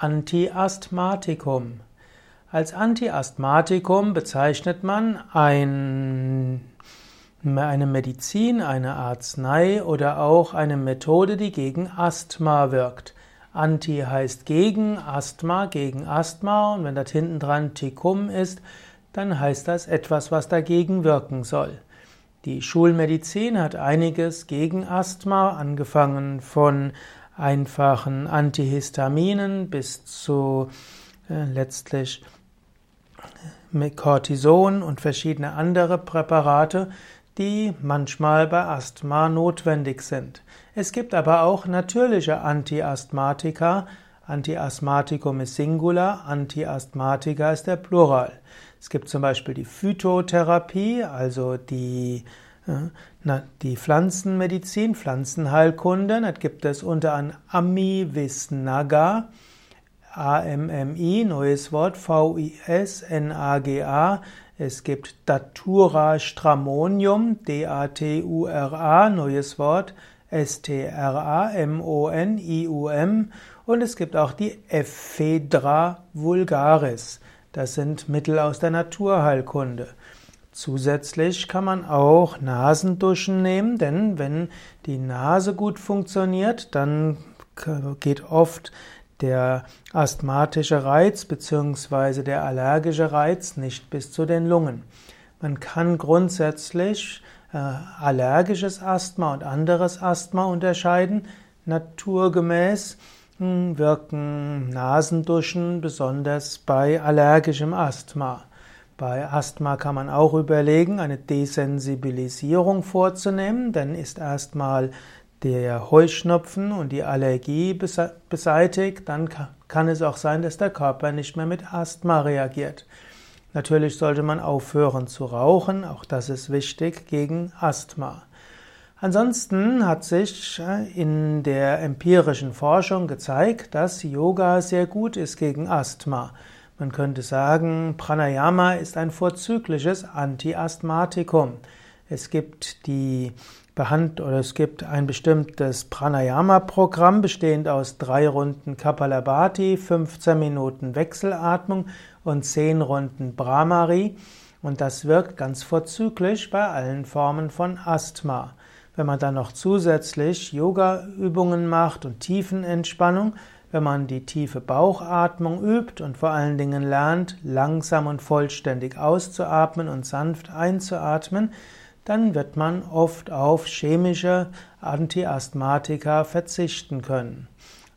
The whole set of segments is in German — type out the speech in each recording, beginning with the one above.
Antiasthmatikum. Als Antiasthmatikum bezeichnet man ein, eine Medizin, eine Arznei oder auch eine Methode, die gegen Asthma wirkt. Anti heißt gegen Asthma, gegen Asthma und wenn da hinten dran Tikum ist, dann heißt das etwas, was dagegen wirken soll. Die Schulmedizin hat einiges gegen Asthma, angefangen von einfachen Antihistaminen bis zu äh, letztlich mit Cortison und verschiedene andere Präparate, die manchmal bei Asthma notwendig sind. Es gibt aber auch natürliche Antiasthmatika. Antiasthmatikum ist Singular, Antiasthmatika ist der Plural. Es gibt zum Beispiel die Phytotherapie, also die na, die Pflanzenmedizin, Pflanzenheilkunde, da gibt es unter anderem Amivisnaga, A-M-M-I, neues Wort, V-I-S-N-A-G-A. Es gibt Datura Stramonium, D-A-T-U-R-A, neues Wort, S-T-R-A-M-O-N-I-U-M. Und es gibt auch die Ephedra vulgaris. Das sind Mittel aus der Naturheilkunde. Zusätzlich kann man auch Nasenduschen nehmen, denn wenn die Nase gut funktioniert, dann geht oft der asthmatische Reiz bzw. der allergische Reiz nicht bis zu den Lungen. Man kann grundsätzlich äh, allergisches Asthma und anderes Asthma unterscheiden. Naturgemäß hm, wirken Nasenduschen besonders bei allergischem Asthma. Bei Asthma kann man auch überlegen, eine Desensibilisierung vorzunehmen, denn ist erstmal der Heuschnupfen und die Allergie beseitigt, dann kann es auch sein, dass der Körper nicht mehr mit Asthma reagiert. Natürlich sollte man aufhören zu rauchen, auch das ist wichtig gegen Asthma. Ansonsten hat sich äh, in der empirischen Forschung gezeigt, dass Yoga sehr gut ist gegen Asthma. Man könnte sagen, Pranayama ist ein vorzügliches Antiasthmatikum. Es gibt die Behand oder es gibt ein bestimmtes Pranayama-Programm bestehend aus drei Runden Kapalabhati, 15 Minuten Wechselatmung und 10 Runden Brahmari. Und das wirkt ganz vorzüglich bei allen Formen von Asthma. Wenn man dann noch zusätzlich Yoga-Übungen macht und Tiefenentspannung, wenn man die tiefe Bauchatmung übt und vor allen Dingen lernt, langsam und vollständig auszuatmen und sanft einzuatmen, dann wird man oft auf chemische Antiasthmatika verzichten können.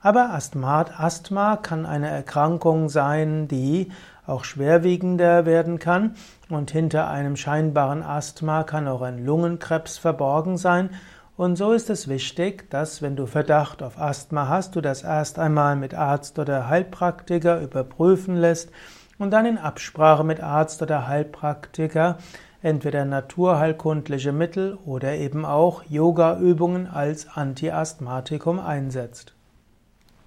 Aber Asthma kann eine Erkrankung sein, die auch schwerwiegender werden kann und hinter einem scheinbaren Asthma kann auch ein Lungenkrebs verborgen sein und so ist es wichtig, dass wenn du Verdacht auf Asthma hast, du das erst einmal mit Arzt oder Heilpraktiker überprüfen lässt und dann in Absprache mit Arzt oder Heilpraktiker entweder naturheilkundliche Mittel oder eben auch Yoga-Übungen als Antiasthmatikum einsetzt.